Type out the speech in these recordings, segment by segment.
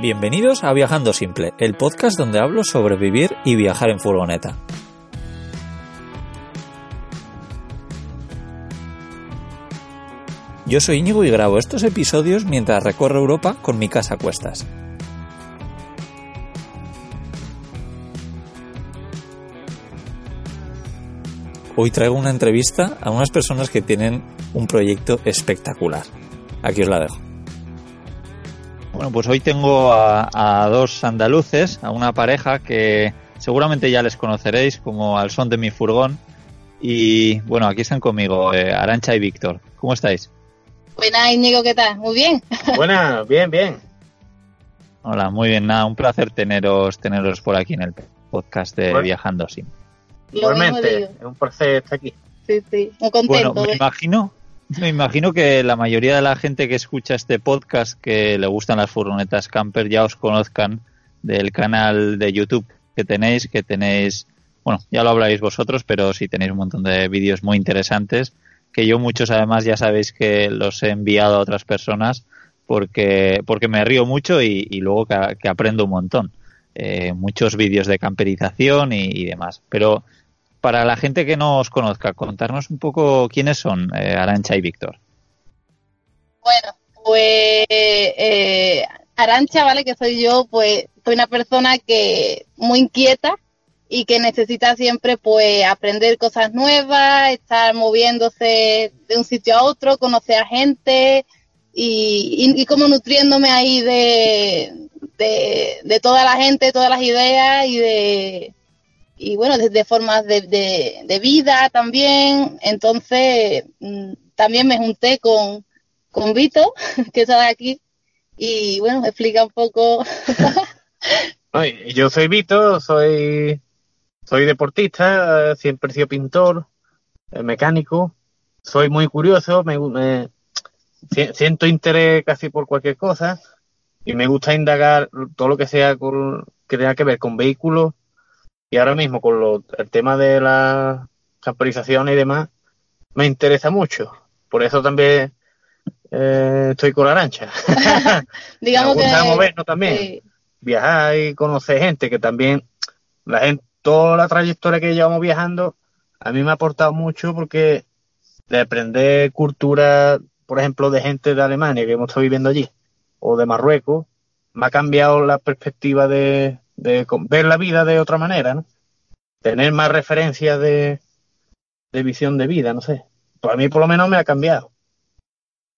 Bienvenidos a Viajando Simple, el podcast donde hablo sobre vivir y viajar en furgoneta. Yo soy Íñigo y grabo estos episodios mientras recorro Europa con mi casa a cuestas. Hoy traigo una entrevista a unas personas que tienen un proyecto espectacular. Aquí os la dejo. Bueno, pues hoy tengo a, dos andaluces, a una pareja que seguramente ya les conoceréis como al son de mi furgón. Y bueno, aquí están conmigo, eh, Arancha y Víctor. ¿Cómo estáis? Buenas, Íñigo, ¿qué tal? Muy bien. Buenas, bien, bien. Hola, muy bien. Nada, un placer teneros, teneros por aquí en el podcast de Viajando Sim. Igualmente, es un placer estar aquí. Sí, sí, muy contento. Bueno, me imagino, me imagino que la mayoría de la gente que escucha este podcast, que le gustan las furgonetas camper, ya os conozcan del canal de YouTube que tenéis, que tenéis, bueno, ya lo habláis vosotros, pero sí tenéis un montón de vídeos muy interesantes, que yo muchos además ya sabéis que los he enviado a otras personas porque, porque me río mucho y, luego que, aprendo un montón. Eh, muchos vídeos de camperización y, y demás. Pero para la gente que no os conozca, contarnos un poco quiénes son eh, Arancha y Víctor. Bueno, pues eh, Arancha, ¿vale? Que soy yo, pues soy una persona que muy inquieta y que necesita siempre pues aprender cosas nuevas, estar moviéndose de un sitio a otro, conocer a gente y, y, como nutriéndome ahí de, de toda la gente, todas las ideas y de y bueno, desde formas de, de, vida también. Entonces, mm, también me junté con, con Vito, que está aquí, y bueno, explica un poco. yo soy Vito, soy, soy deportista, siempre he sido pintor, eh, mecánico, soy muy curioso, me, me siento interés casi por cualquier cosa y me gusta indagar todo lo que sea con, que tenga que ver con vehículos y ahora mismo con el tema de la camperización y demás, me interesa mucho. Por eso también eh, estoy con la arancha. Digamos gusta movernos también. Viajar y conocer gente que también, la gente, toda la trayectoria que llevamos viajando, a mí me ha aportado mucho porque de aprender cultura, por ejemplo, de gente de Alemania que hemos estado viviendo allí, o de Marruecos, me ha cambiado la perspectiva de, de ver la vida de otra manera, ¿no? Tener más referencias de, de visión de vida, no sé. Pues a mí por lo menos me ha cambiado.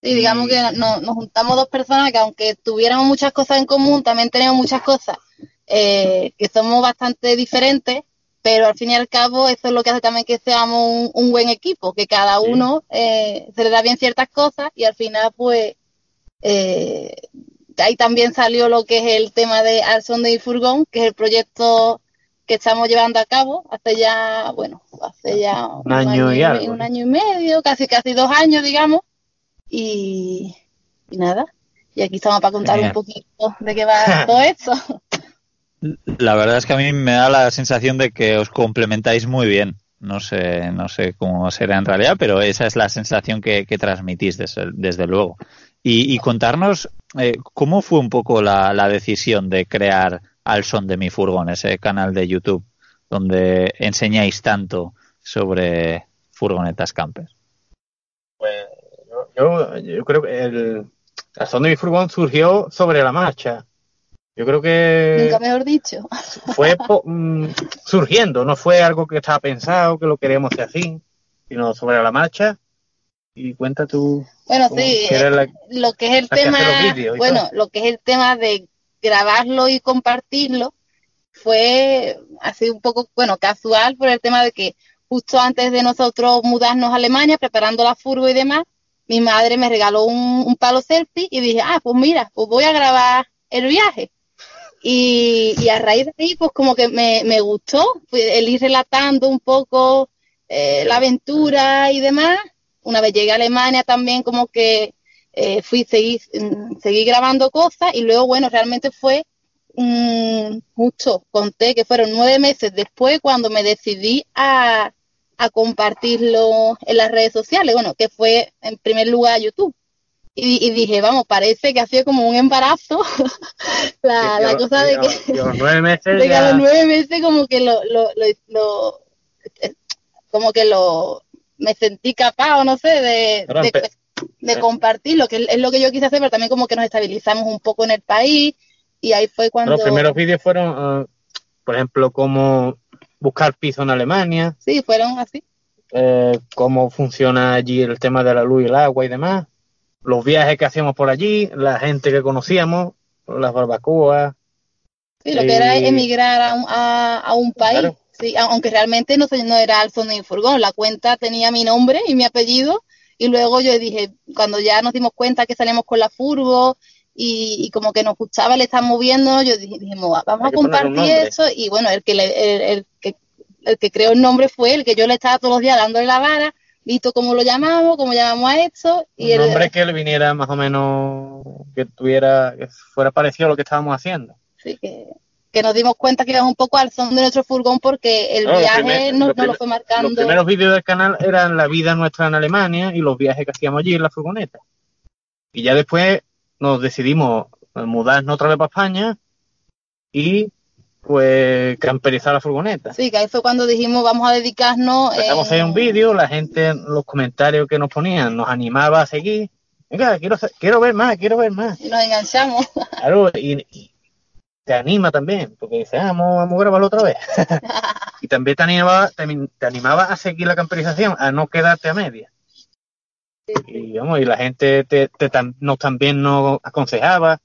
Sí, digamos que nos juntamos dos personas que aunque tuviéramos muchas cosas en común, también tenemos muchas cosas eh, que somos bastante diferentes, pero al fin y al cabo eso es lo que hace también que seamos un, buen equipo, que cada uno eh, se le da bien ciertas cosas y al final pues eh, ahí también salió lo que es el tema de Al son de furgón, que es el proyecto que estamos llevando a cabo hace ya, bueno, hace ya un, año, y algo. Un año y medio, casi casi dos años, digamos. Y, nada, y aquí estamos para contar un poquito de qué va todo esto. La verdad es que a mí me da la sensación de que os complementáis muy bien. No sé, no sé cómo será en realidad, pero esa es la sensación que, transmitís desde, desde luego. Y, contarnos eh, cómo fue un poco la, decisión de crear Al Son de mi Furgón, ese canal de YouTube donde enseñáis tanto sobre furgonetas camper. Pues yo, yo, creo que el Al Son de mi Furgón surgió sobre la marcha. Yo creo que... Nunca mejor dicho. Fue mm, surgiendo, no fue algo que estaba pensado, que lo queríamos hacer así, sino sobre la marcha y cuenta tú. Bueno, sí, lo que es el tema, bueno, lo que es el tema de grabarlo y compartirlo fue así un poco, bueno, casual por el tema de que justo antes de nosotros mudarnos a Alemania, preparando la furgo y demás, mi madre me regaló un, palo selfie y dije, ah, pues mira, pues voy a grabar el viaje. Y, a raíz de ahí, pues como que me, me gustó el ir relatando un poco eh, la aventura y demás una vez llegué a Alemania también como que eh, fui, seguí, mm, seguí grabando cosas y luego, bueno, realmente fue mm, justo, conté que fueron nueve meses después cuando me decidí a, a compartirlo en las redes sociales, bueno, que fue en primer lugar YouTube. y, dije, vamos, parece que ha sido como un embarazo la, cosa de que, los nueve meses de que a los nueve meses como que lo, lo, lo, eh, como que lo me sentí capaz o no sé de, de, eh. compartir lo que es lo que yo quise hacer pero también como que nos estabilizamos un poco en el país y ahí fue cuando los primeros vídeos fueron ah, por ejemplo cómo buscar piso en Alemania sí fueron así eh, cómo funciona allí el tema de la luz y el agua y demás los viajes que hacíamos por allí, la gente que conocíamos, las barbacoas. Sí, lo que era emigrar a un, país. Sí, aunque realmente no, no era Alfonso ni Furgón, la cuenta tenía mi nombre y mi apellido. Y luego yo dije, cuando ya nos dimos cuenta que salimos con la furgo y, como que nos gustaba le estamos moviendo, yo dije, dijimos, vamos a compartir eso. Y bueno, el que, el, que, el que creó el nombre fue el que yo le estaba todos los días dándole la vara visto cómo lo llamamos, cómo llamamos a esto. Y un nombre que le viniera más o menos, que tuviera, que fuera parecido a lo que estábamos haciendo. Sí, que, que nos dimos cuenta que íbamos un poco al son de nuestro furgón porque el viaje no, nos lo fue marcando. Los primeros vídeos del canal eran la vida nuestra en Alemania y los viajes que hacíamos allí en la furgoneta. Y ya después nos decidimos mudarnos otra vez para España y pues camperizar la furgoneta. Sí, que ahí fue cuando dijimos vamos a dedicarnos. Empezamos a hacer un vídeo, la gente, los comentarios que nos ponían, nos animaba a seguir. Venga, quiero, quiero ver más, quiero ver más. Y nos enganchamos. Claro, y, te anima también, porque dices, ah, vamos, a grabarlo otra vez. y también te animaba, te, animaba a seguir la camperización, a no quedarte a media. Y, vamos, y la gente te, te, nos también nos aconsejaba,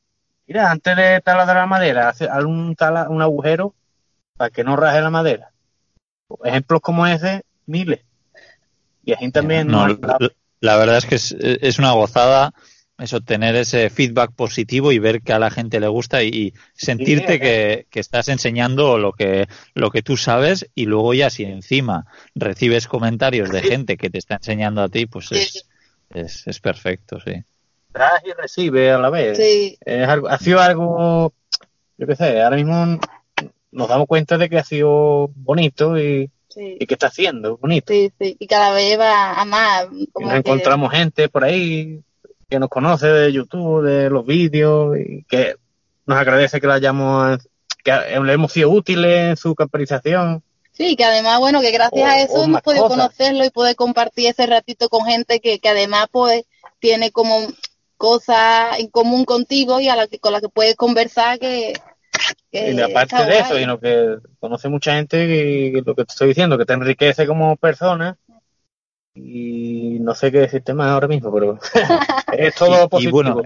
Mira, antes de taladrar la madera, hace un, un agujero para que no raje la madera. Ejemplos como ese, miles. Y así también. No, la, verdad es que es, una gozada eso, tener ese feedback positivo y ver que a la gente le gusta y, sentirte que, estás enseñando lo que, lo que tú sabes y luego ya si encima recibes comentarios de gente que te está enseñando a ti, pues es, es, es perfecto, sí trae y recibe a la vez. Sí. ha sido algo, yo qué sé, ahora mismo nos damos cuenta de que ha sido bonito y, que está haciendo bonito. Sí, sí, y cada vez va a más. nos encontramos gente por ahí que nos conoce de YouTube, de los vídeos, y que nos agradece que la hayamos, que le hemos sido útiles en su capitalización. Sí, que además, bueno, que gracias a eso hemos podido conocerlo y poder compartir ese ratito con gente que, que además, pues, tiene como cosas en común contigo y a la que, con la que puedes conversar que... y aparte de eso, sino que conoce mucha gente y lo que te estoy diciendo, que te enriquece como persona y no sé qué decirte más ahora mismo, pero es todo positivo. bueno,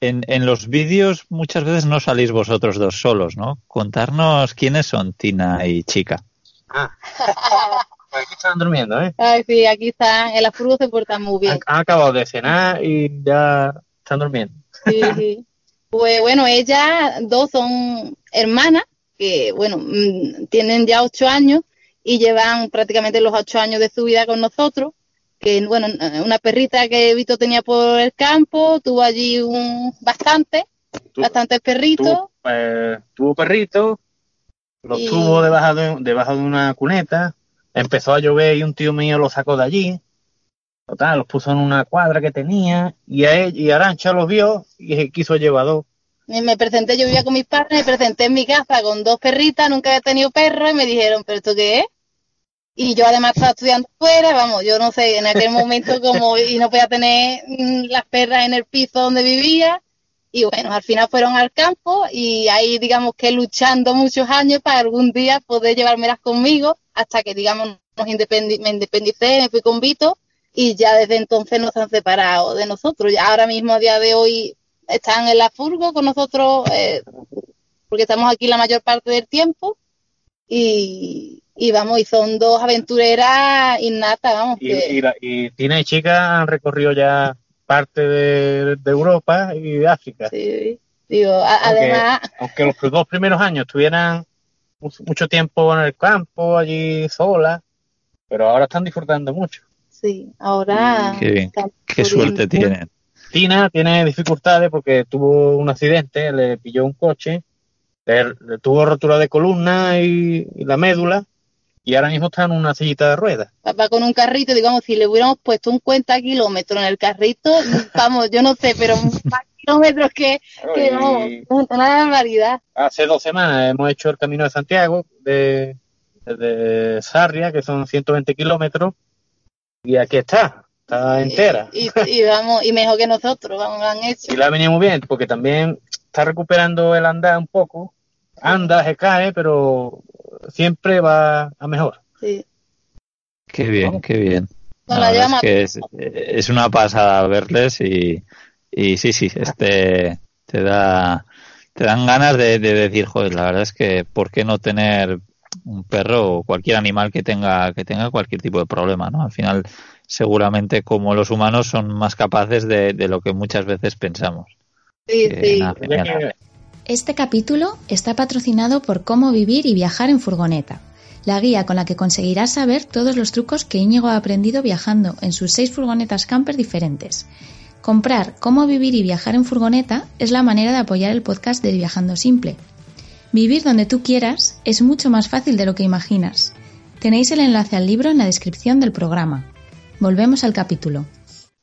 en, en los vídeos muchas veces no salís vosotros dos solos, ¿no? Contarnos quiénes son Tina y Chica. Ah. aquí están durmiendo, ¿eh? Ay, sí, aquí están. En la furgo se portan muy bien. Han, acabado de cenar y ya están durmiendo. Sí, sí. Pues bueno, ellas dos son hermanas que, bueno, mm, tienen ya ocho años y llevan prácticamente los ocho años de su vida con nosotros. Que, bueno, una perrita que Vito tenía por el campo, tuvo allí un bastante, bastantes perritos. Tuvo, tuvo perritos, los tuvo debajo de, debajo de una cuneta, empezó a llover y un tío mío lo sacó de allí. Total, los puso en una cuadra que tenía y, a él, y Arancha los vio y quiso llevar dos. me presenté, yo vivía con mis padres, me presenté en mi casa con dos perritas, nunca había tenido perro y me dijeron, ¿pero esto qué es? Y yo además estaba estudiando fuera, vamos, yo no sé, en aquel momento como, y no podía tener mm, las perras en el piso donde vivía. Y bueno, al final fueron al campo y ahí digamos que luchando muchos años para algún día poder llevármelas conmigo hasta que, digamos, nos me independicé, me fui con Vito y ya desde entonces nos han separado de nosotros. Ya ahora mismo, a día de hoy, están en la furgo con nosotros eh, porque estamos aquí la mayor parte del tiempo y, vamos, y son dos aventureras innatas, vamos. Y, y, Tina y Chica han recorrido ya parte de, Europa y de África. Sí, digo, además... Aunque los dos primeros años tuvieran mucho tiempo en el campo, allí sola, pero ahora están disfrutando mucho. Sí, ahora... Qué, qué suerte tienen. Tina tiene dificultades porque tuvo un accidente, le pilló un coche, le, tuvo rotura de columna y, la médula, y ahora mismo está en una sillita de ruedas. Va con un carrito, digamos, si le hubiéramos puesto un cuenta kilómetros en el carrito, vamos, yo no sé, pero más kilómetros que, que no, una barbaridad. Hace dos semanas hemos hecho el Camino de Santiago de, de Sarria, que son 120 kilómetros, y aquí está, está entera. Y, vamos, y mejor que nosotros, vamos, han hecho. Y la ha venido muy bien, porque también está recuperando el andar un poco, anda, se cae, pero siempre va a mejor. Sí. Qué bien, qué bien. es, es, una pasada verles y, y sí, sí, este te da te dan ganas de, decir, joder, la verdad es que ¿por qué no tener un perro o cualquier animal que tenga que tenga cualquier tipo de problema, ¿no? Al final seguramente como los humanos son más capaces de, lo que muchas veces pensamos. Sí, sí. Este capítulo está patrocinado por Cómo vivir y viajar en furgoneta, la guía con la que conseguirás saber todos los trucos que Íñigo ha aprendido viajando en sus seis furgonetas camper diferentes. Comprar Cómo vivir y viajar en furgoneta es la manera de apoyar el podcast de Viajando Simple. Vivir donde tú quieras es mucho más fácil de lo que imaginas. Tenéis el enlace al libro en la descripción del programa. Volvemos al capítulo.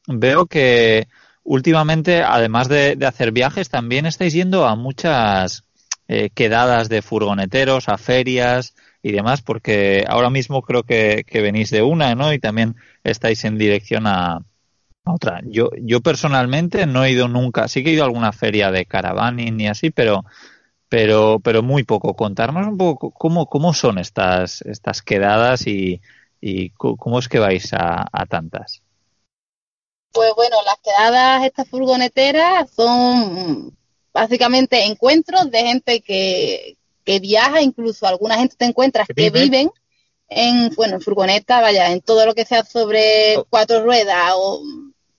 Veo que últimamente, además de, hacer viajes, también estáis yendo a muchas eh, quedadas de furgoneteros, a ferias y demás, porque ahora mismo creo que, venís de una, ¿no? Y también estáis en dirección a, otra. Yo, yo personalmente no he ido nunca, sí que he ido a alguna feria de caravaning y así, pero, pero, pero muy poco. Contarnos un poco cómo, cómo son estas, estas quedadas y, y cómo es que vais a tantas. Pues bueno, las quedadas estas furgoneteras son básicamente encuentros de gente que, que viaja, incluso alguna gente te encuentras que, viven en, bueno, en furgoneta, vaya, en todo lo que sea sobre oh. cuatro ruedas o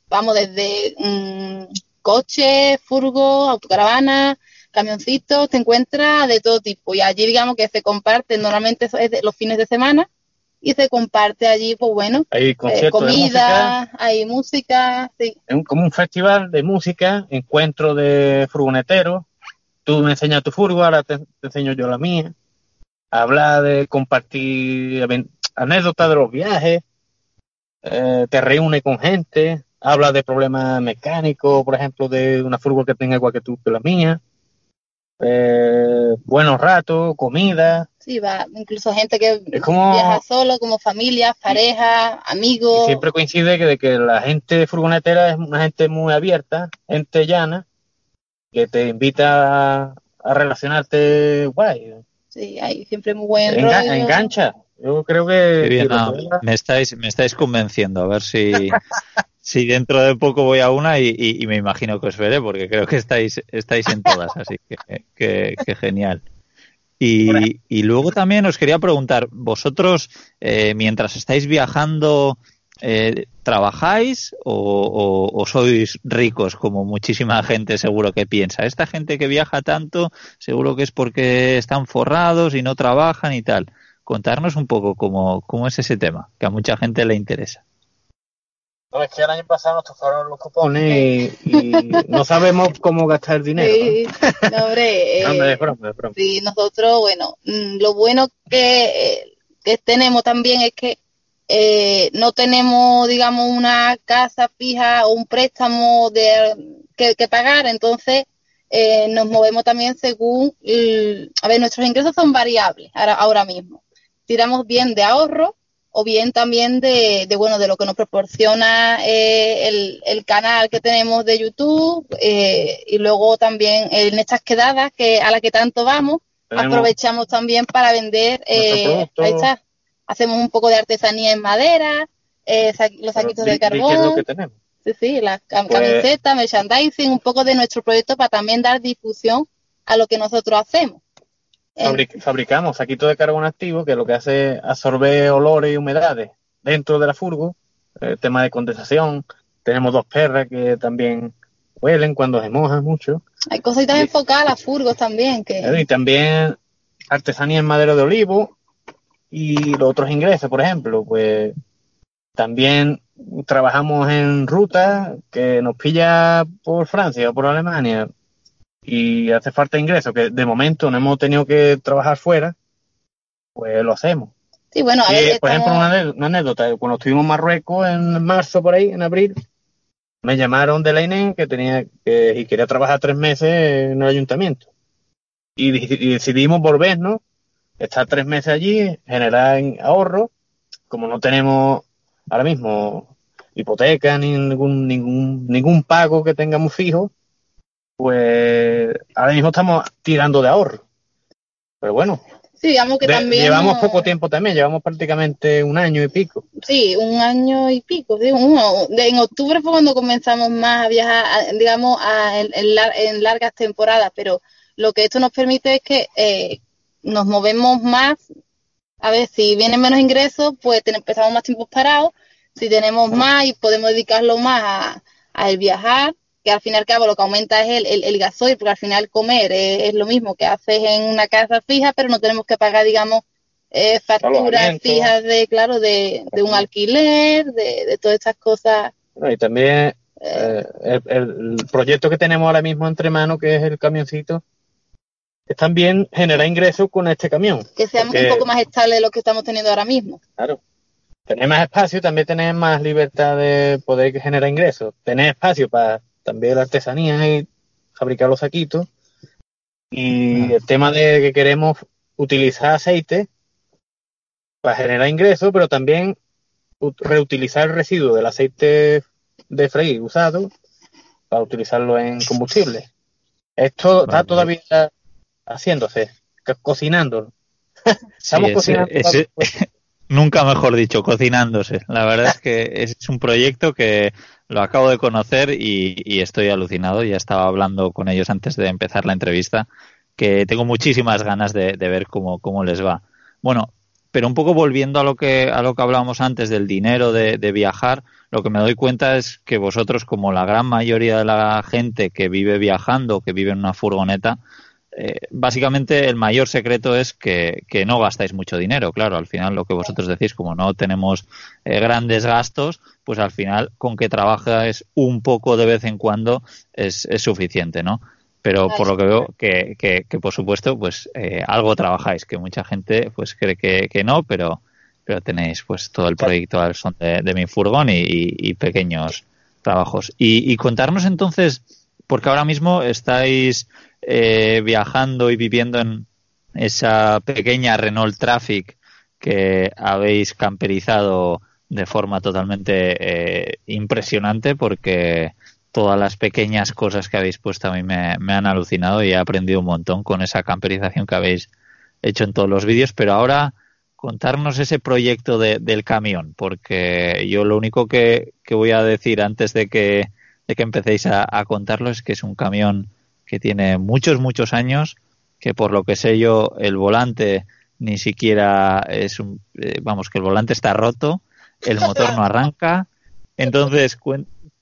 vamos desde mm, coche, furgo, autocaravana, camioncitos, te encuentras de todo tipo y allí digamos que se comparten normalmente es los fines de semana y se comparte allí, pues bueno, hay eh, comida, hay música, sí. Es como un festival de música, encuentro de furgoneteros, tú me enseñas tu furgo, ahora te, enseño yo la mía, habla de compartir anécdotas de los viajes, eh, te reúne con gente, habla de problemas mecánicos, por ejemplo, de una furgo que tenga igual que tú que la mía, eh, buenos ratos, comida, Sí, va, incluso gente que viaja solo, como familia, pareja, amigos. siempre coincide que, de que la gente furgonetera es una gente muy abierta, gente llana, que te invita a, relacionarte guay. Sí, hay siempre muy buen rollo. Engancha. Yo creo que... me, estáis, me estáis convenciendo, a ver si, si dentro de poco voy a una y, me imagino que os veré, porque creo que estáis, estáis en todas, así que, que genial. Y, luego también os quería preguntar, vosotros, eh, mientras estáis viajando, eh, ¿trabajáis o, sois ricos como muchísima gente seguro que piensa? Esta gente que viaja tanto, seguro que es porque están forrados y no trabajan y tal. Contarnos un poco cómo, cómo es ese tema, que a mucha gente le interesa. No, es que el año pasado nos tocaron los cupones y, no sabemos cómo gastar el dinero. Sí, hombre, eh, Sí, nosotros, bueno, mm, lo bueno que, que tenemos también es que eh, no tenemos, digamos, una casa fija o un préstamo de, que, pagar, entonces eh, nos movemos también según, a ver, nuestros ingresos son variables ahora, ahora mismo. Tiramos bien de ahorro o bien también de, bueno de lo que nos proporciona eh, el, canal que tenemos de YouTube eh, y luego también en estas quedadas que a las que tanto vamos aprovechamos también para vender eh, ahí está, hacemos un poco de artesanía en madera los saquitos de carbón. sí sí las pues camisetas merchandising un poco de nuestro proyecto para también dar difusión a lo que nosotros hacemos fabricamos saquitos de carbón activo que lo que hace es absorber olores y humedades dentro de la furgo, el tema de condensación. Tenemos dos perras que también huelen cuando se mojan mucho. Hay cositas enfocadas a furgos también. que Y también artesanía en madera de olivo y los otros ingresos, por ejemplo, pues también trabajamos en ruta que nos pilla por Francia o por Alemania y hace falta ingreso, que de momento no hemos tenido que trabajar fuera, pues lo hacemos. Sí, bueno, a ver, por ejemplo, una, anécdota, cuando estuvimos en Marruecos en marzo, por ahí, en abril, me llamaron de la INE que tenía y quería trabajar tres meses en el ayuntamiento. Y, decidimos volver, ¿no? Estar tres meses allí, generar ahorro. Como no tenemos ahora mismo hipoteca ni ningún, ningún, ningún pago que tengamos fijo, pues ahora mismo estamos tirando de ahorro. Pero bueno, Sí, digamos que también. Llevamos poco tiempo también, llevamos prácticamente un año y pico. Sí, un año y pico. en octubre fue cuando comenzamos más a viajar, digamos, en, largas temporadas, pero lo que esto nos permite es que eh, nos movemos más. A ver, si vienen menos ingresos, pues empezamos más tiempos parados. Si tenemos más y podemos dedicarlo más a, a el viajar, que al fin y al cabo lo que aumenta es el, el, gasoil, porque al final comer es, lo mismo que haces en una casa fija, pero no tenemos que pagar, digamos, eh, facturas fijas de, claro, de, de un alquiler, de, de, todas estas cosas. y también eh, el, proyecto que tenemos ahora mismo entre manos, que es el camioncito, es también generar ingresos con este camión. Que seamos un poco más estables de lo que estamos teniendo ahora mismo. Claro. Tener más espacio, también tener más libertad de poder generar ingresos. Tener espacio para también la artesanía y fabricar los saquitos. Y el tema de que queremos utilizar aceite para generar ingresos, pero también reutilizar el residuo del aceite de freír usado para utilizarlo en combustible. Esto está todavía haciéndose, cocinando. Estamos cocinando. nunca mejor dicho, cocinándose. La verdad es que es un proyecto que lo acabo de conocer y, estoy alucinado. Ya estaba hablando con ellos antes de empezar la entrevista, que tengo muchísimas ganas de, ver cómo, cómo les va. Bueno, pero un poco volviendo a lo que a lo que hablábamos antes del dinero de, de, viajar, lo que me doy cuenta es que vosotros, como la gran mayoría de la gente que vive viajando, que vive en una furgoneta, eh, básicamente el mayor secreto es que, no gastáis mucho dinero. Claro, al final lo que vosotros decís, como no tenemos eh, grandes gastos, pues al final con que trabajas un poco de vez en cuando es, suficiente, ¿no? Pero por lo que veo que, que, por supuesto pues eh, algo trabajáis, que mucha gente pues cree que, no, pero pero tenéis pues todo el proyecto al son de, mi furgón y, pequeños trabajos. Y, y contarnos entonces, porque ahora mismo estáis eh, viajando y viviendo en esa pequeña Renault Traffic que habéis camperizado de forma totalmente eh, impresionante porque todas las pequeñas cosas que habéis puesto a mí me, han alucinado y he aprendido un montón con esa camperización que habéis hecho en todos los vídeos, pero ahora contarnos ese proyecto del camión, porque yo lo único que, voy a decir antes de que, de que empecéis a, a es que es un camión que tiene muchos, muchos años, que por lo que sé yo, el volante ni siquiera es un, eh, vamos, que el volante está roto, el motor no arranca. Entonces,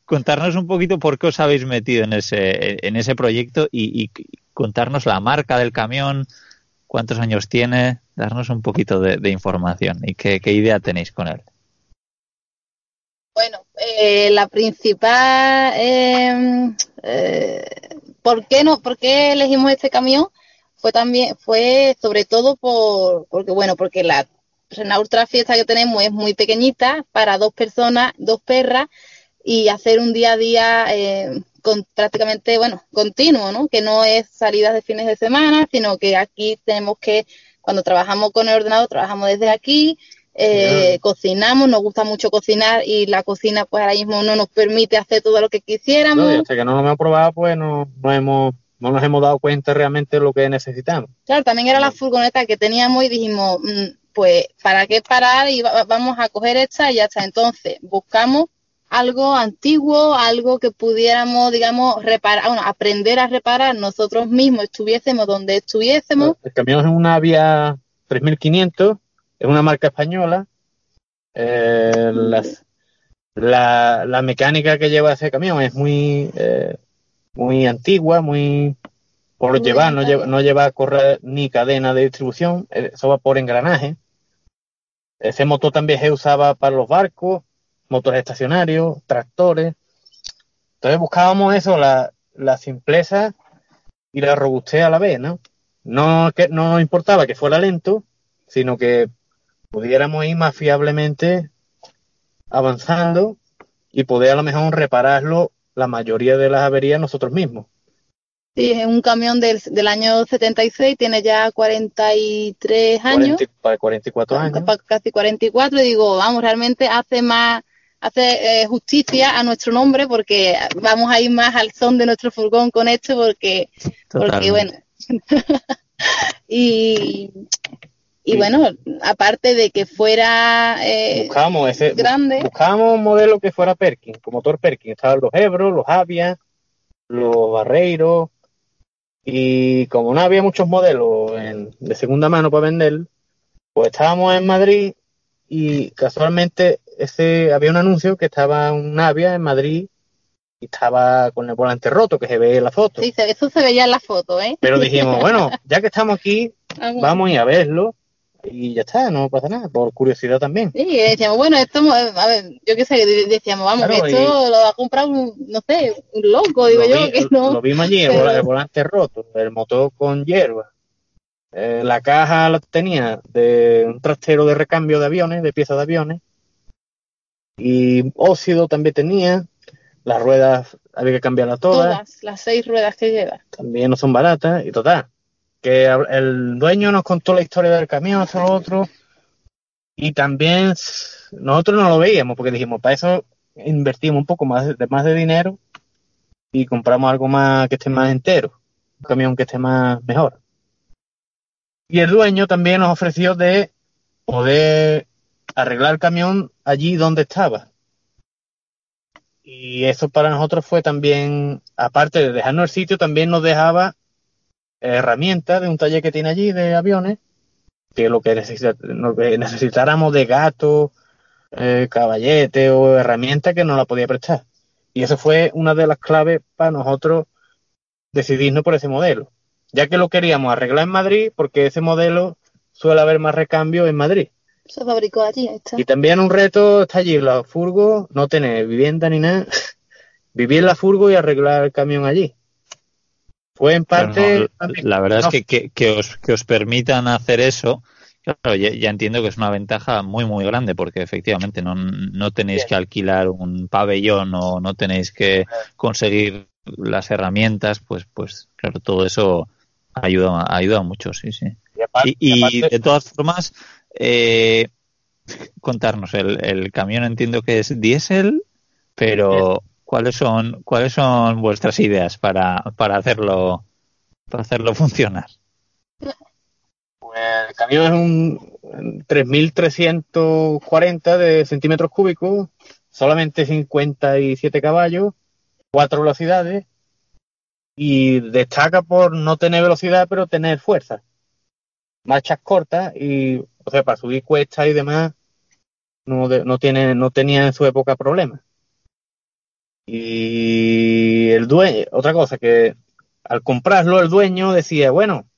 contarnos un poquito por qué os habéis metido en ese, en ese proyecto y, contarnos la marca del camión, cuántos años tiene, darnos un poquito de, información y qué, idea tenéis con él. Bueno, eh, la principal eh, ¿Por qué no? ¿Por qué elegimos este camión? Fue también, fue sobre todo por, porque bueno, porque la Renault Trafic que tenemos es muy pequeñita para dos personas, dos perras y hacer un día a día eh, con prácticamente, bueno, continuo, ¿no? Que no es salidas de fines de semana, sino que aquí tenemos que, cuando trabajamos con el ordenador, trabajamos desde aquí, eh, cocinamos, nos gusta mucho cocinar y la cocina pues ahora mismo no nos permite hacer todo lo que quisiéramos. No, hasta que no lo hemos probado pues no, no, hemos, no nos hemos dado cuenta realmente de lo que necesitamos. Claro, también era la furgoneta que teníamos y dijimos, mm, pues ¿para qué parar? Y vamos a coger esta y ya está. Entonces buscamos algo antiguo, algo que pudiéramos, digamos, reparar, bueno, aprender a reparar nosotros mismos, estuviésemos donde estuviésemos. El camión es una vía 3500 es una marca española. Eh, la, mecánica que lleva ese camión es muy, eh, muy antigua, muy por llevar, no lleva, no lleva a correr ni cadena de distribución, eh, eso va por engranaje. Ese motor también se usaba para los barcos, motores estacionarios, tractores. Entonces buscábamos eso, la, la simpleza y la robustez a la vez, ¿no? No, que, no importaba que fuera lento, sino que pudiéramos ir más fiablemente avanzando y poder a lo mejor repararlo la mayoría de las averías nosotros mismos. Sí, es un camión del, del año 76, tiene ya 43 años. 40, 44 años. Casi 44, y digo, vamos, realmente hace más, hace eh, justicia a nuestro nombre porque vamos a ir más al son de nuestro furgón con esto porque, porque bueno. y, y bueno, aparte de que fuera eh, buscamos ese, grande. Buscábamos un modelo que fuera Perkin, como motor Perkin. Estaban los Ebro, los Avia, los Barreiros, y como no había muchos modelos de segunda mano para vender, pues estábamos en Madrid y casualmente ese había un anuncio que estaba un Avia en Madrid y estaba con el volante roto, que se ve en la foto. Sí, eso se veía en la foto, ¿eh? Pero dijimos, bueno, ya que estamos aquí, vamos a ir a verlo y ya está, no pasa nada, por curiosidad también. Sí, decíamos, bueno, esto, a ver, yo qué sé, decíamos, vamos, esto lo ha comprado un, no sé, un loco, digo yo, que no. Lo vimos allí, el volante roto, el motor con hierba. Eh, la caja la tenía de un trastero de recambio de aviones, de piezas de aviones. Y óxido también tenía. Las ruedas había que cambiarlas todas. Todas, las seis ruedas que lleva. También no son baratas y total que el dueño nos contó la historia del camión, todo lo otro, y también nosotros no lo veíamos porque dijimos, para eso invertimos un poco más de, más de dinero y compramos algo más que esté más entero, un camión que esté más mejor. Y el dueño también nos ofreció de poder arreglar el camión allí donde estaba. Y eso para nosotros fue también, aparte de dejarnos el sitio, también nos dejaba herramientas de un taller que tiene allí de aviones, que lo que, necesitáramos de gato, eh, caballete o herramienta que no la podía prestar. Y eso fue una de las claves para nosotros decidirnos por ese modelo, ya que lo queríamos arreglar en Madrid porque ese modelo suele haber más recambio en Madrid. Se fabricó allí, está. Y también un reto está allí, los furgos, no tener vivienda ni nada, vivir en la furgo y arreglar el camión allí en parte. la verdad es que, que, os, que os permitan hacer eso. Claro, ya, entiendo que es una ventaja muy, muy grande porque efectivamente no, no tenéis que alquilar un pabellón o no tenéis que conseguir las herramientas, pues, pues claro, todo eso ayuda, ayuda mucho, sí, sí. Y, de todas formas, eh, contarnos, el, el camión entiendo que es diésel, pero ¿Cuáles son, cuáles son vuestras ideas para, para hacerlo para hacerlo funcionar? Pues el camión es un 3.340 de centímetros cúbicos, solamente 57 caballos, cuatro velocidades y destaca por no tener velocidad pero tener fuerza. Marchas cortas y, o sea, para subir cuestas y demás no, no, tiene, no tenía en su época problemas. Y el dueño, otra cosa que al comprarlo el dueño decía, bueno,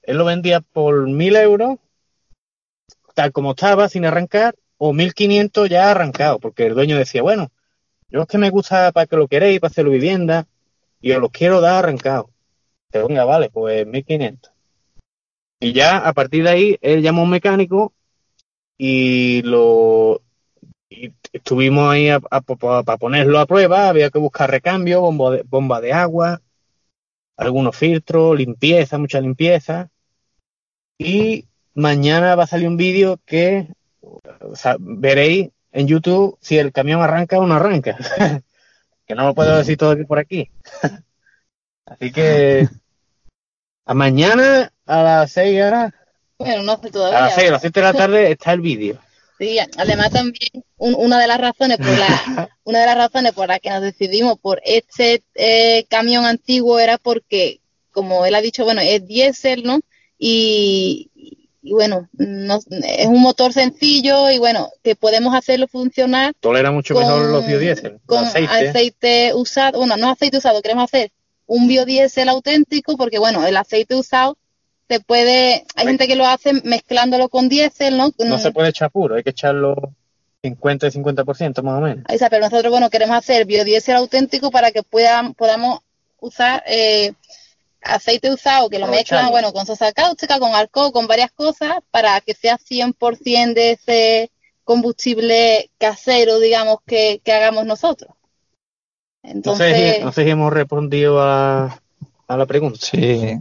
él lo vendía por mil euros, tal como estaba, sin arrancar, o mil quinientos ya arrancado, porque el dueño decía, bueno, yo es que me gusta para que lo queréis, para hacerlo vivienda, y os lo quiero dar arrancado. Te venga, vale, pues mil quinientos. Y ya a partir de ahí, él llamó a un mecánico y lo y estuvimos ahí para ponerlo a prueba, había que buscar recambio, bomba de, bomba de agua, algunos filtros, limpieza, mucha limpieza. Y mañana va a salir un vídeo que veréis en YouTube si el camión arranca o no arranca. que no lo puedo decir todo por aquí. Así que a mañana a las 6 horas. Bueno, no sé todavía. A las 6, a las 7 de la tarde está el vídeo. Sí, además también una de las razones por la, una de las razones por las que nos decidimos por este eh, camión antiguo era porque, como él ha dicho, bueno, es diésel, ¿no? Y, bueno, es un motor sencillo y bueno, que podemos hacerlo funcionar. Tolera mucho mejor los biodiesel. Con aceite. usado, bueno, no aceite usado, queremos hacer un biodiesel auténtico porque bueno, el aceite usado se puede, hay gente que lo hace mezclándolo con diésel, ¿no? No se puede echar puro, hay que echarlo 50 y 50% más o menos. Ahí pero nosotros, bueno, queremos hacer biodiesel auténtico para que puedan, podamos usar eh, aceite usado que lo mezclan, bueno, con sosa cáustica, con alcohol, con varias cosas, para que sea 100% de ese combustible casero, digamos, que, hagamos nosotros. Entonces, no sé, si hemos respondido a, a la pregunta. Sí,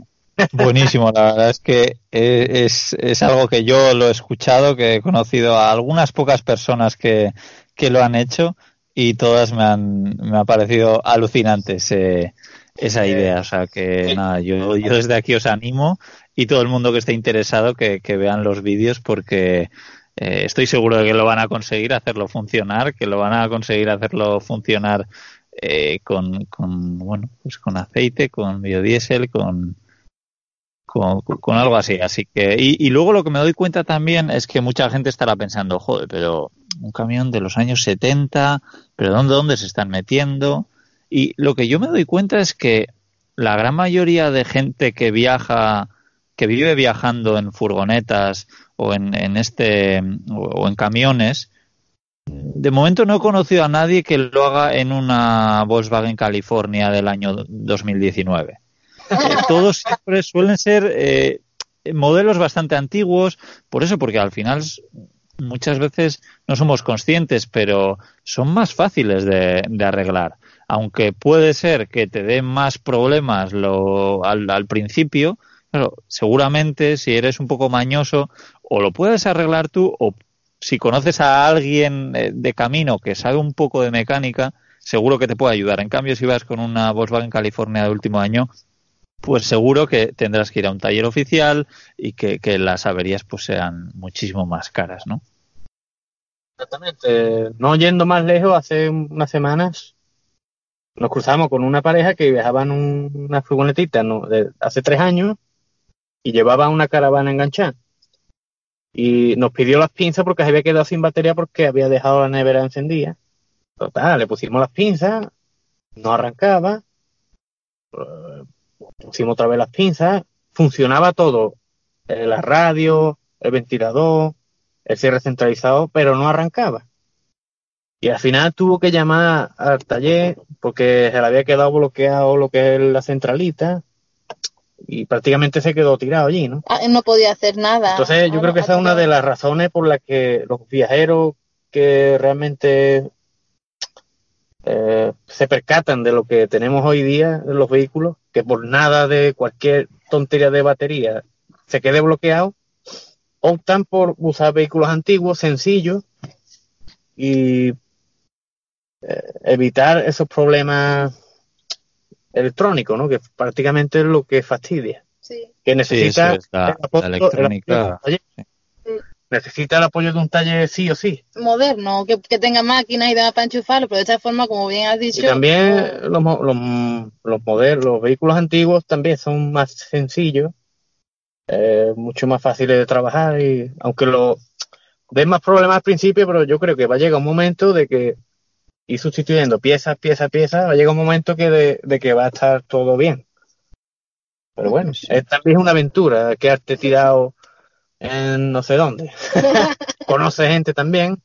buenísimo. La verdad es que es, es algo que yo lo he escuchado, que he conocido a algunas pocas personas que, que lo han hecho y todas me han, me ha parecido alucinante esa idea. O sea que nada, yo, yo desde aquí os animo y todo el mundo que esté interesado que, que vean los vídeos porque eh, estoy seguro de que lo van a conseguir hacerlo funcionar, que lo van a conseguir hacerlo funcionar eh, con, con, bueno, pues con aceite, con biodiesel, con, con, algo así. Así que, y, luego lo que me doy cuenta también es que mucha gente estará pensando, joder, pero un camión de los años 70, pero ¿dónde, dónde se están metiendo? Y lo que yo me doy cuenta es que la gran mayoría de gente que viaja, que vive viajando en furgonetas o en, en este, o en camiones, de momento no he conocido a nadie que lo haga en una Volkswagen California del año 2019. Eh, todos siempre suelen ser eh, modelos bastante antiguos, por eso, porque al final muchas veces no somos conscientes, pero son más fáciles de, arreglar. Aunque puede ser que te den más problemas lo, al, principio, pero seguramente si eres un poco mañoso, o lo puedes arreglar tú, o si conoces a alguien eh, de camino que sabe un poco de mecánica, seguro que te puede ayudar. En cambio, si vas con una Volkswagen California de último año, pues seguro que tendrás que ir a un taller oficial y que, las averías pues sean muchísimo más caras, ¿no? Exactamente. No yendo más lejos, hace unas semanas nos cruzamos con una pareja que viajaba en una furgonetita hace tres años y llevaba una caravana enganchada. Y nos pidió las pinzas porque se había quedado sin batería porque había dejado la nevera encendida. Total, le pusimos las pinzas, no arrancaba pusimos otra vez las pinzas, funcionaba todo, eh, la radio, el ventilador, el cierre centralizado, pero no arrancaba. Y al final tuvo que llamar al taller porque se le había quedado bloqueado lo que es la centralita y prácticamente se quedó tirado allí, ¿no? Ah, no podía hacer nada. Entonces yo creo que esa es una de las razones por las que los viajeros que realmente eh, se percatan de lo que tenemos hoy día en los vehículos, que por nada de cualquier tontería de batería se quede bloqueado, optan por usar vehículos antiguos, sencillos, y eh, evitar esos problemas electrónicos, ¿no? Que prácticamente es lo que fastidia. Que necesita la, electrónica necesita el apoyo de un taller sí o sí. Moderno, que, tenga máquinas y demás para enchufarlo, pero de esta forma, como bien has dicho. Y también los, los, los modelos, los vehículos antiguos también son más sencillos, eh, mucho más fáciles de trabajar y aunque lo den más problemas al principio, pero yo creo que va a llegar un momento de que ir sustituyendo piezas, piezas, piezas, va a llegar un momento que de, de que va a estar todo bien. Pero bueno, es también una aventura quedarte tirado en no sé dónde. Conoce gente también.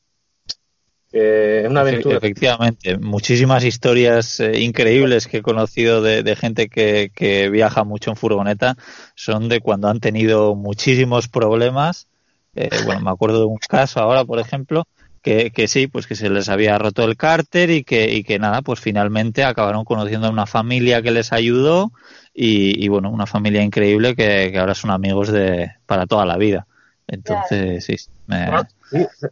es una aventura. Efectivamente, muchísimas historias eh, increíbles que he conocido de, gente que, que, viaja mucho en furgoneta son de cuando han tenido muchísimos problemas. Eh, bueno, me acuerdo de un caso ahora, por ejemplo, que, que, sí, pues que se les había roto el cárter y que, y que nada, pues finalmente acabaron conociendo a una familia que les ayudó y, bueno, una familia increíble que, ahora son amigos de para toda la vida. Entonces, sí.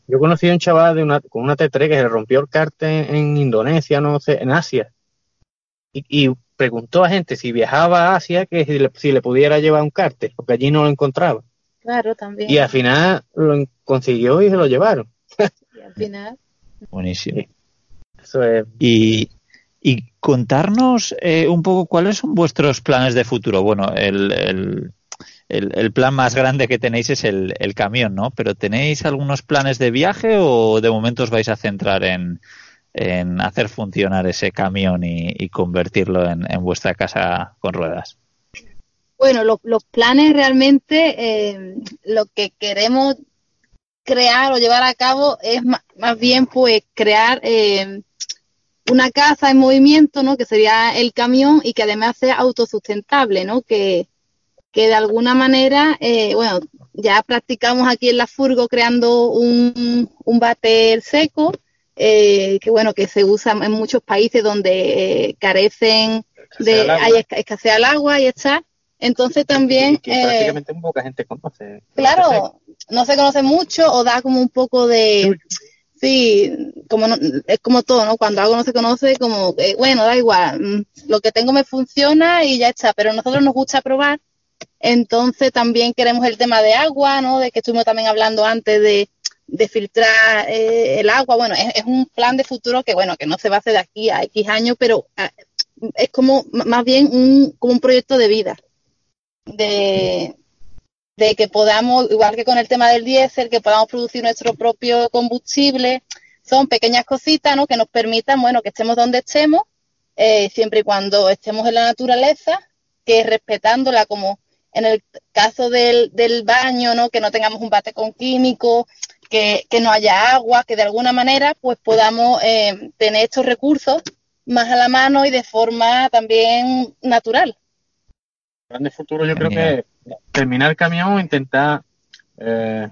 Yo conocí a un chaval de una, con una T3 que se rompió el cárter en Indonesia, no sé, en Asia. Y, preguntó a gente si viajaba a Asia que si le, si le pudiera llevar un cárter, porque allí no lo encontraba. Claro, también. Y al final lo consiguió y se lo llevaron. Al final. Buenísimo. Eso es. Y, y contarnos eh, un poco cuáles son vuestros planes de futuro. Bueno, el, el, el, plan más grande que tenéis es el, el, camión, ¿no? Pero ¿tenéis algunos planes de viaje o de momento os vais a centrar en, en hacer funcionar ese camión y, convertirlo en, en, vuestra casa con ruedas? Bueno, los planes realmente, eh, lo que queremos crear o llevar a cabo es más, bien pues crear... Eh, una casa en movimiento, ¿no? Que sería el camión y que además sea autosustentable, ¿no? Que, que de alguna manera, eh, bueno, ya practicamos aquí en la Furgo creando un, un váter seco, eh, que bueno, que se usa en muchos países donde eh, carecen de, hay escasea el agua y está. Entonces también... Que, eh, prácticamente poca gente conoce. Claro, no se conoce mucho o da como un poco de... Sí, como es como todo, ¿no? Cuando algo no se conoce, como, bueno, da igual, mm, lo que tengo me funciona y ya está, pero a nosotros nos gusta probar, entonces también queremos el tema de agua, ¿no? De que estuvimos también hablando antes de, de filtrar eh, el agua. Bueno, es, un plan de futuro que, bueno, que no se va a hacer de aquí a X años, pero ah, es como más bien un, como un proyecto de vida. De, de que podamos, igual que con el tema del diésel, que podamos producir nuestro propio combustible, son pequeñas cositas, ¿no? Que nos permitan, bueno, que estemos donde estemos, eh, siempre y cuando estemos en la naturaleza, que respetándola como en el caso del, del baño, ¿no? Que no tengamos un bate con químicos, que, que no haya agua, que de alguna manera pues podamos eh, tener estos recursos más a la mano y de forma también natural. Grande futuro yo creo que terminar el camión, intentar eh,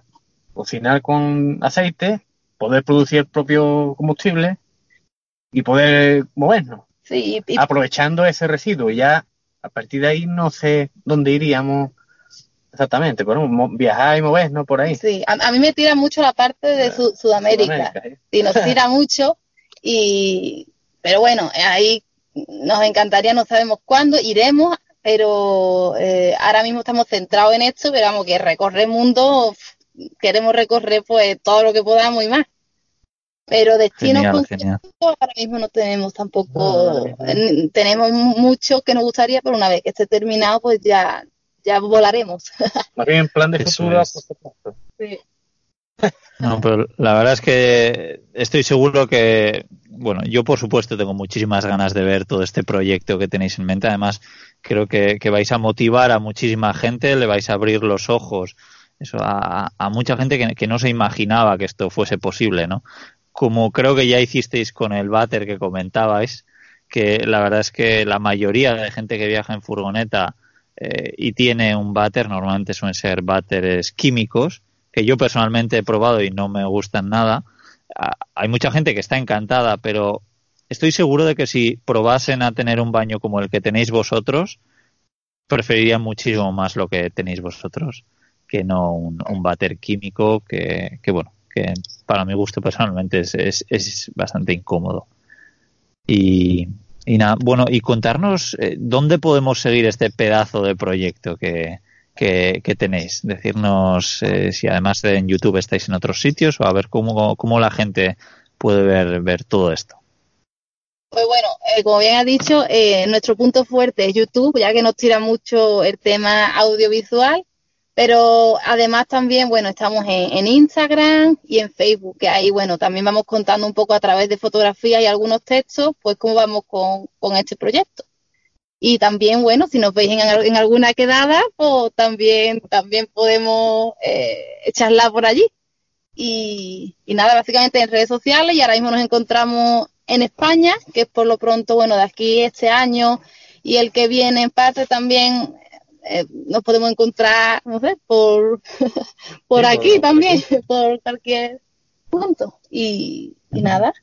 cocinar con aceite, poder producir el propio combustible y poder movernos. Sí, aprovechando ese residuo. Y ya a partir de ahí no sé dónde iríamos exactamente, pero viajar y movernos por ahí. Sí, a, mí me tira mucho la parte de Sudamérica. y nos tira mucho y pero bueno, ahí nos encantaría, no sabemos cuándo, iremos, pero eh, ahora mismo estamos centrados en esto, pero vamos que recorrer el mundo, queremos recorrer pues todo lo que podamos y más. Pero destino ahora mismo no tenemos tampoco, tenemos mucho que nos gustaría, pero una vez que esté terminado, pues ya, ya volaremos. Más bien plan de futuro, sí. No, pero la verdad es que estoy seguro que, bueno, yo por supuesto tengo muchísimas ganas de ver todo este proyecto que tenéis en mente. Además, creo que, vais a motivar a muchísima gente, le vais a abrir los ojos eso a, mucha gente que, que, no se imaginaba que esto fuese posible, ¿no? como creo que ya hicisteis con el váter que comentabais, que la verdad es que la mayoría de gente que viaja en furgoneta eh, y tiene un váter, normalmente suelen ser váteres químicos, que yo personalmente he probado y no me gustan nada. Hay mucha gente que está encantada, pero estoy seguro de que si probasen a tener un baño como el que tenéis vosotros, preferirían muchísimo más lo que tenéis vosotros que no un, un váter químico que, que, bueno, que para mi gusto personalmente es, es, bastante incómodo. Y, y, nada, bueno, y contarnos eh, dónde podemos seguir este pedazo de proyecto que, que, tenéis. Decirnos eh, si además de en YouTube estáis en otros sitios o a ver cómo, cómo la gente puede ver, ver todo esto. Pues bueno, eh, como bien ha dicho, nuestro punto fuerte es YouTube, ya que nos tira mucho el tema audiovisual. Pero además también, bueno, estamos en, Instagram y en Facebook, que ahí, bueno, también vamos contando un poco a través de fotografías y algunos textos, pues cómo vamos con, este proyecto. Y también, bueno, si nos veis en, alguna quedada, pues también, también podemos eh, charlar por allí. Y, nada, básicamente en redes sociales y ahora mismo nos encontramos en España, que es por lo pronto, bueno, de aquí este año y el que viene en parte también eh, nos podemos encontrar, no sé, por, por aquí también, por cualquier punto. Y, nada.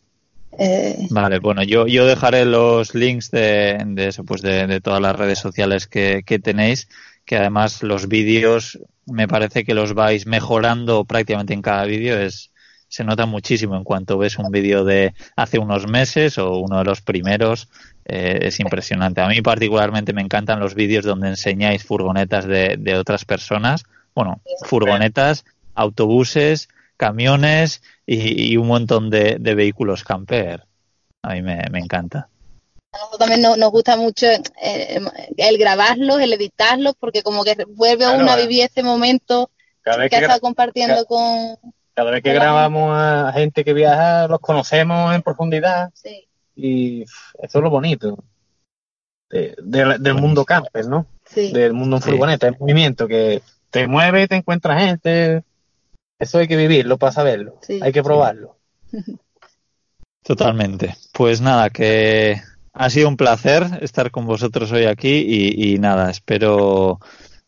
Eh, vale, bueno, yo, yo dejaré los links de, de eso, pues de, de, todas las redes sociales que, que tenéis, que además los vídeos me parece que los vais mejorando prácticamente en cada vídeo. Es, se nota muchísimo en cuanto ves un vídeo de hace unos meses o uno de los primeros. Eh, es impresionante. A mí particularmente me encantan los vídeos donde enseñáis furgonetas de, de otras personas. Bueno, furgonetas, autobuses, camiones y, un montón de, vehículos camper. A mí me, encanta. A nosotros también nos, gusta mucho eh, el grabarlos, el editarlos, porque como que vuelve a uno a vivir ese momento que, ha estado compartiendo con, cada vez que grabamos a gente que viaja, los conocemos en profundidad. Y eso es lo bonito del mundo camper, ¿no? Del mundo en furgoneta, el movimiento, que te mueve, te encuentra gente. Eso hay que vivirlo para saberlo. Hay que probarlo. Totalmente. Pues nada, que ha sido un placer estar con vosotros hoy aquí y, nada, espero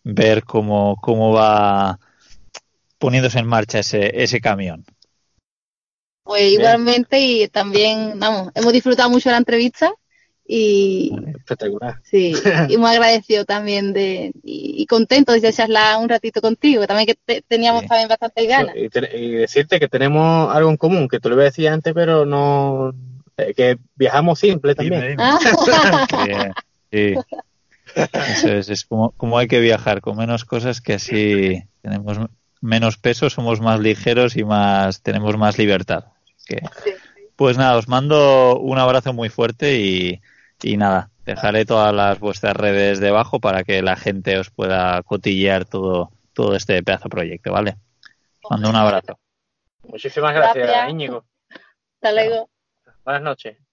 ver cómo, cómo va poniéndose en marcha ese, ese camión. Pues igualmente y también, vamos, hemos disfrutado mucho la entrevista y espectacular. sí y muy agradecido también de y, contento de charlar un ratito contigo también que teníamos también bastante ganas. y, decirte que tenemos algo en común que tú lo había decía antes pero no eh, que viajamos simple también. ah. sí, Eso es, es como, como hay que viajar con menos cosas que así tenemos menos peso somos más ligeros y más tenemos más libertad pues nada os mando un abrazo muy fuerte y y nada, dejaré todas las vuestras redes debajo para que la gente os pueda cotillear todo, todo este pedazo proyecto, ¿vale? Mando un abrazo. Muchísimas gracias, Íñigo. Hasta luego. Buenas noches.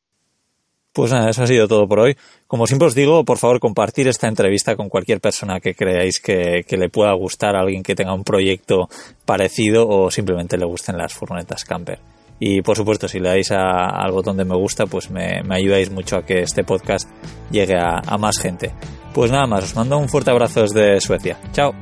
Pues nada, eso ha sido todo por hoy. Como siempre os digo, por favor, compartir esta entrevista con cualquier persona que creáis que, le pueda gustar, a alguien que tenga un proyecto parecido o simplemente le gusten las furgonetas camper. Y por supuesto, si le dais al botón de me gusta, pues me, ayudáis mucho a que este podcast llegue a más gente. Pues nada más, os mando un fuerte abrazo desde Suecia. Chao.